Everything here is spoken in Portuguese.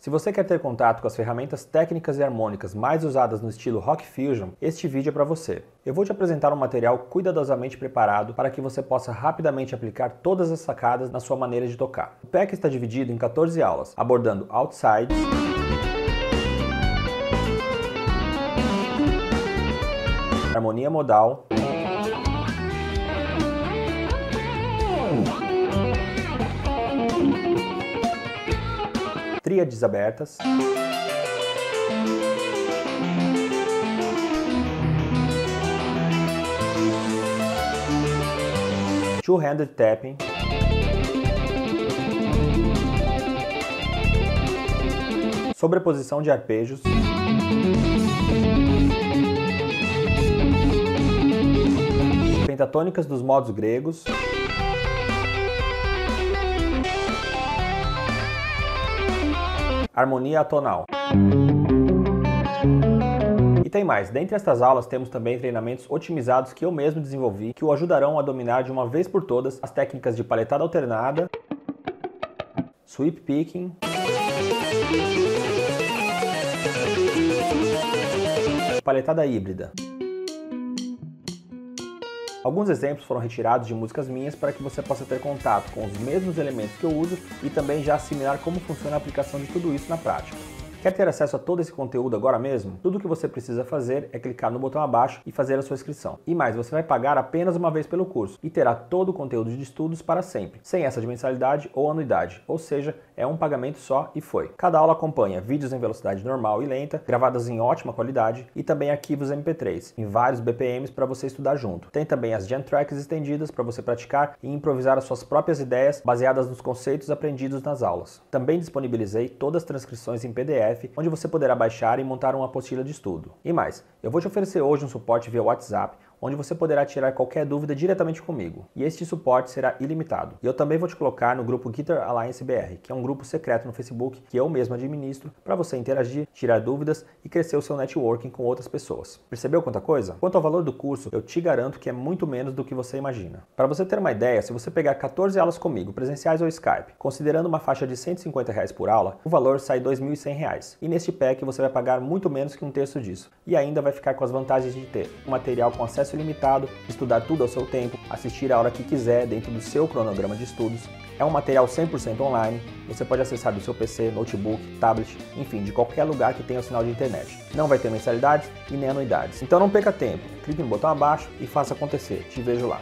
Se você quer ter contato com as ferramentas técnicas e harmônicas mais usadas no estilo Rock Fusion, este vídeo é para você. Eu vou te apresentar um material cuidadosamente preparado para que você possa rapidamente aplicar todas as sacadas na sua maneira de tocar. O pack está dividido em 14 aulas, abordando outsides, harmonia modal, tríades abertas. Two-handed tapping. Sobreposição de arpejos. Pentatônicas dos modos gregos. Harmonia atonal. E tem mais, dentre estas aulas temos também treinamentos otimizados que eu mesmo desenvolvi que o ajudarão a dominar de uma vez por todas as técnicas de paletada alternada, sweep picking, paletada híbrida. Alguns exemplos foram retirados de músicas minhas para que você possa ter contato com os mesmos elementos que eu uso e também já assimilar como funciona a aplicação de tudo isso na prática. Quer ter acesso a todo esse conteúdo agora mesmo? Tudo o que você precisa fazer é clicar no botão abaixo e fazer a sua inscrição. E mais, você vai pagar apenas uma vez pelo curso e terá todo o conteúdo de estudos para sempre, sem essa de mensalidade ou anuidade, ou seja, é um pagamento só e foi. Cada aula acompanha vídeos em velocidade normal e lenta, gravadas em ótima qualidade e também arquivos MP3 em vários BPMs para você estudar junto. Tem também as Gen Tracks estendidas para você praticar e improvisar as suas próprias ideias baseadas nos conceitos aprendidos nas aulas. Também disponibilizei todas as transcrições em PDF PDF, onde você poderá baixar e montar uma apostila de estudo. E mais, eu vou te oferecer hoje um suporte via WhatsApp, onde você poderá tirar qualquer dúvida diretamente comigo. E este suporte será ilimitado. E eu também vou te colocar no grupo Guitar Alliance BR, que é um grupo secreto no Facebook que eu mesmo administro para você interagir, tirar dúvidas e crescer o seu networking com outras pessoas. Percebeu quanta coisa? Quanto ao valor do curso, eu te garanto que é muito menos do que você imagina. Para você ter uma ideia, se você pegar 14 aulas comigo, presenciais ou Skype, considerando uma faixa de 150 reais por aula, o valor sai 2.100 reais. E neste pack você vai pagar muito menos que um terço disso. E ainda vai ficar com as vantagens de ter um material com acesso acesso ilimitado, estudar tudo ao seu tempo, assistir a hora que quiser dentro do seu cronograma de estudos. É um material 100% online, você pode acessar do seu PC, notebook, tablet, enfim, de qualquer lugar que tenha o sinal de internet. Não vai ter mensalidades e nem anuidades. Então não perca tempo, clique no botão abaixo e faça acontecer. Te vejo lá.